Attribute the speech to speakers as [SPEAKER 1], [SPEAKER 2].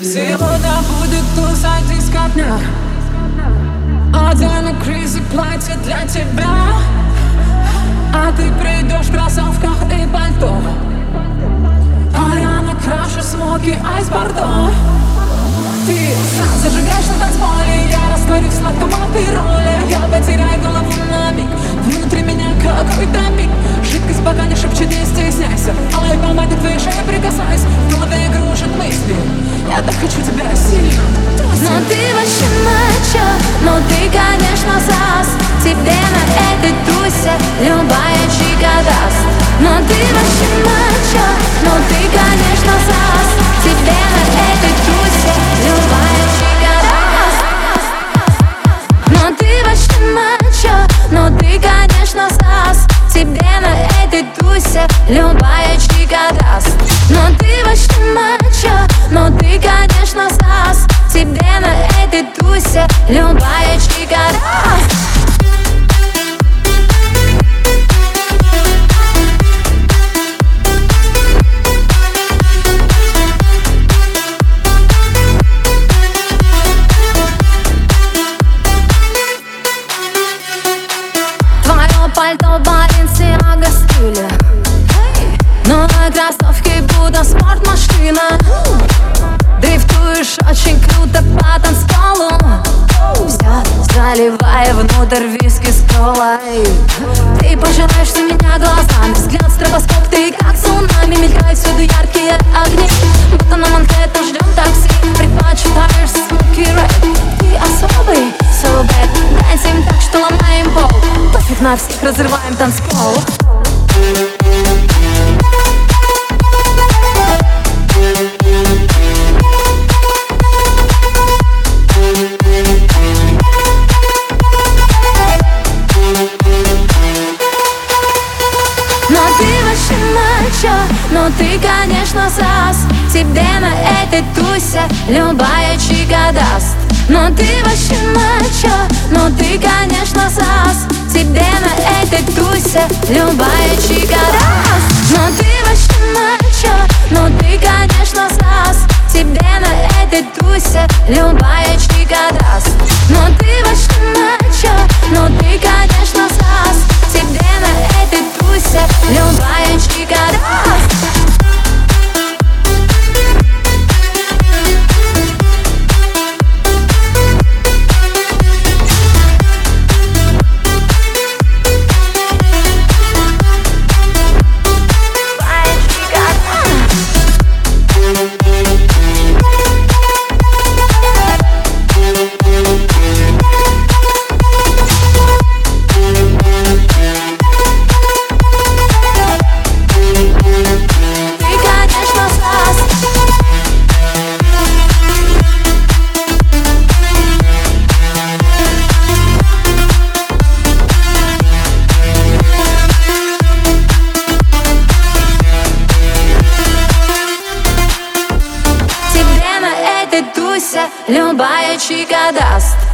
[SPEAKER 1] Сегодня будет туса диско дня Одену кризы платье для тебя А ты придешь в кроссовках и пальто Так хочу тебя сильно.
[SPEAKER 2] Но ты вообще мачо Но ты, конечно, сас Тебе на этой тусе Любая чика даст. Но ты вообще мачо Но ты, конечно, сас Тебе на этой тусе Любая чика даст. Но ты вообще мачо Но ты, конечно, сас Тебе на этой тусе Любая будто спортмашина Дрифтуешь очень круто по танцполу. Все заливая внутрь виски с колой. Ты пожираешь на меня глазами Взгляд стробоскоп, ты как цунами Мелькают всюду яркие огни. Будто на Манхэттен ждем такси Предпочитаешь смоки рэп. Ты особый, so bad Дэнсим так, что ломаем пол. Пофиг на всех, разрываем танцпол. Но но ты, конечно, сас. Тебе на этой тусе любая чика даст. Но ты вообще мачо, но ты, конечно, сас. Тебе на этой тусе любая чика даст. Но ты вообще мачо, но ты, конечно, сас. Тебе на этой тусе любая Этой тусе любая чика даст